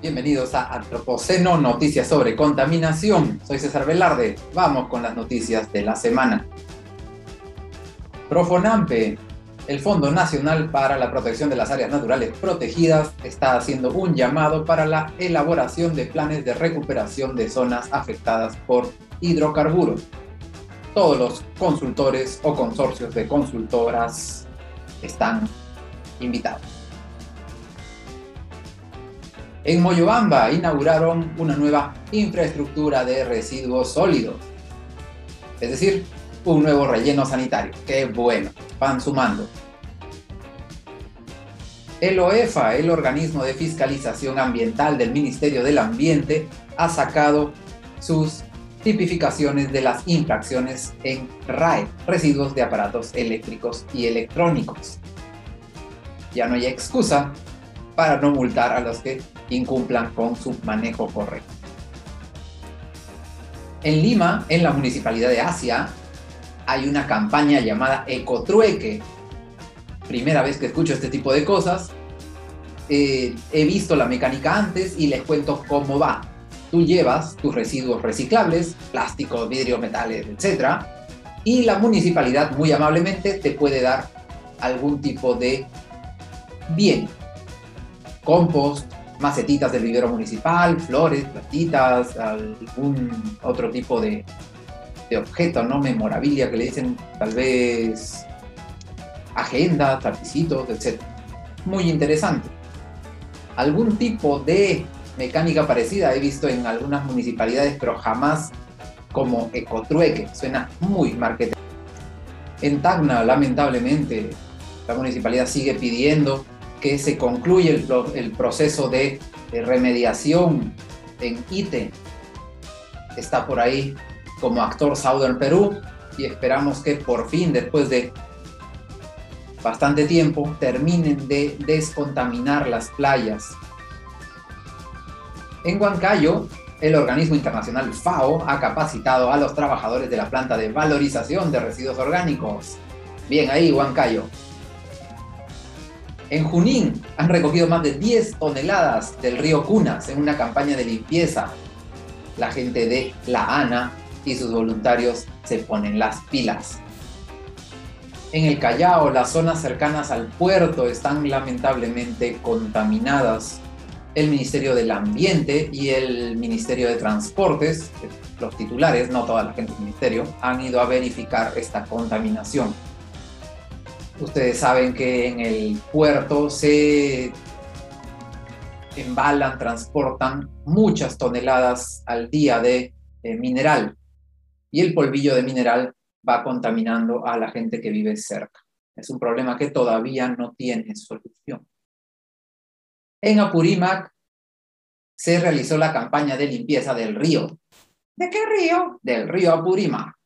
Bienvenidos a Antropoceno, noticias sobre contaminación. Soy César Velarde. Vamos con las noticias de la semana. Profonampe, el Fondo Nacional para la Protección de las Áreas Naturales Protegidas, está haciendo un llamado para la elaboración de planes de recuperación de zonas afectadas por hidrocarburos. Todos los consultores o consorcios de consultoras están invitados. En Moyobamba inauguraron una nueva infraestructura de residuos sólidos, es decir, un nuevo relleno sanitario. Qué bueno, van sumando. El OEFA, el organismo de fiscalización ambiental del Ministerio del Ambiente, ha sacado sus tipificaciones de las infracciones en RAE, residuos de aparatos eléctricos y electrónicos. Ya no hay excusa para no multar a los que incumplan con su manejo correcto. En Lima, en la Municipalidad de Asia, hay una campaña llamada Ecotrueque. Primera vez que escucho este tipo de cosas. Eh, he visto la mecánica antes y les cuento cómo va. Tú llevas tus residuos reciclables, plástico, vidrio, metales, etc. Y la municipalidad muy amablemente te puede dar algún tipo de bien. Compost, macetitas del vivero municipal, flores, plantitas, algún otro tipo de, de objeto, ¿no? Memorabilia que le dicen tal vez agenda, tapicitos, etc. Muy interesante. Algún tipo de mecánica parecida he visto en algunas municipalidades, pero jamás como ecotrueque. Suena muy marketing. En Tacna, lamentablemente, la municipalidad sigue pidiendo que se concluya el, proceso de, remediación en ITE. Está por ahí como actor Southern Perú y esperamos que por fin, después de bastante tiempo, terminen de descontaminar las playas. En Huancayo, el organismo internacional FAO ha capacitado a los trabajadores de la planta de valorización de residuos orgánicos. Bien ahí, Huancayo. En Junín han recogido más de 10 toneladas del río Cunas en una campaña de limpieza. La gente de La Ana y sus voluntarios se ponen las pilas. En el Callao, las zonas cercanas al puerto están lamentablemente contaminadas. El Ministerio del Ambiente y el Ministerio de Transportes, los titulares, no toda la gente del ministerio, han ido a verificar esta contaminación. Ustedes saben que en el puerto se embalan, transportan muchas toneladas al día de eh, mineral y el polvillo de mineral va contaminando a la gente que vive cerca. Es un problema que todavía no tiene solución. En Apurímac se realizó la campaña de limpieza del río. ¿De qué río? Del río Apurímac.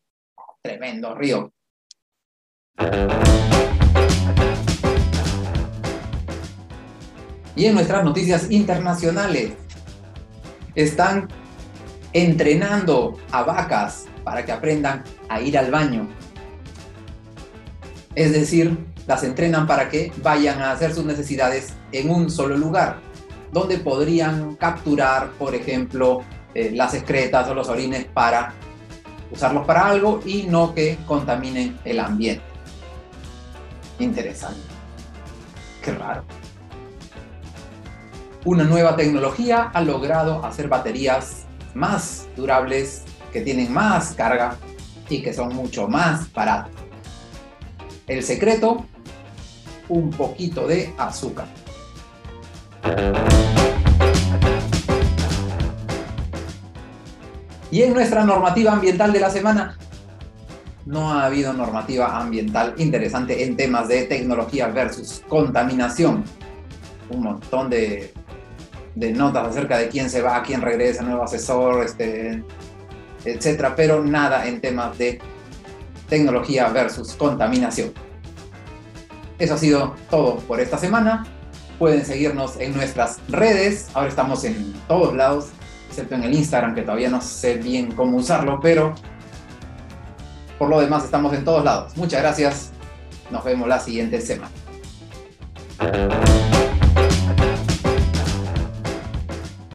Tremendo río. Y en nuestras noticias internacionales, están entrenando a vacas para que aprendan a ir al baño. Es decir, las entrenan para que vayan a hacer sus necesidades en un solo lugar, donde podrían capturar, por ejemplo, eh, las excretas o los orines para usarlos para algo y no que contaminen el ambiente. Interesante. Qué raro. Una nueva tecnología ha logrado hacer baterías más durables que tienen más carga y que son mucho más baratos. El secreto, un poquito de azúcar. Y en nuestra normativa ambiental de la semana, no ha habido normativa ambiental interesante en temas de tecnología versus contaminación. Un montón de, notas acerca de quién se va, quién regresa, nuevo asesor, este, etcétera, pero nada en temas de tecnología versus contaminación. Eso ha sido todo por esta semana. Pueden seguirnos en nuestras redes. Ahora estamos en todos lados, excepto en el Instagram, que todavía no sé bien cómo usarlo, pero por lo demás estamos en todos lados. Muchas gracias. Nos vemos la siguiente semana.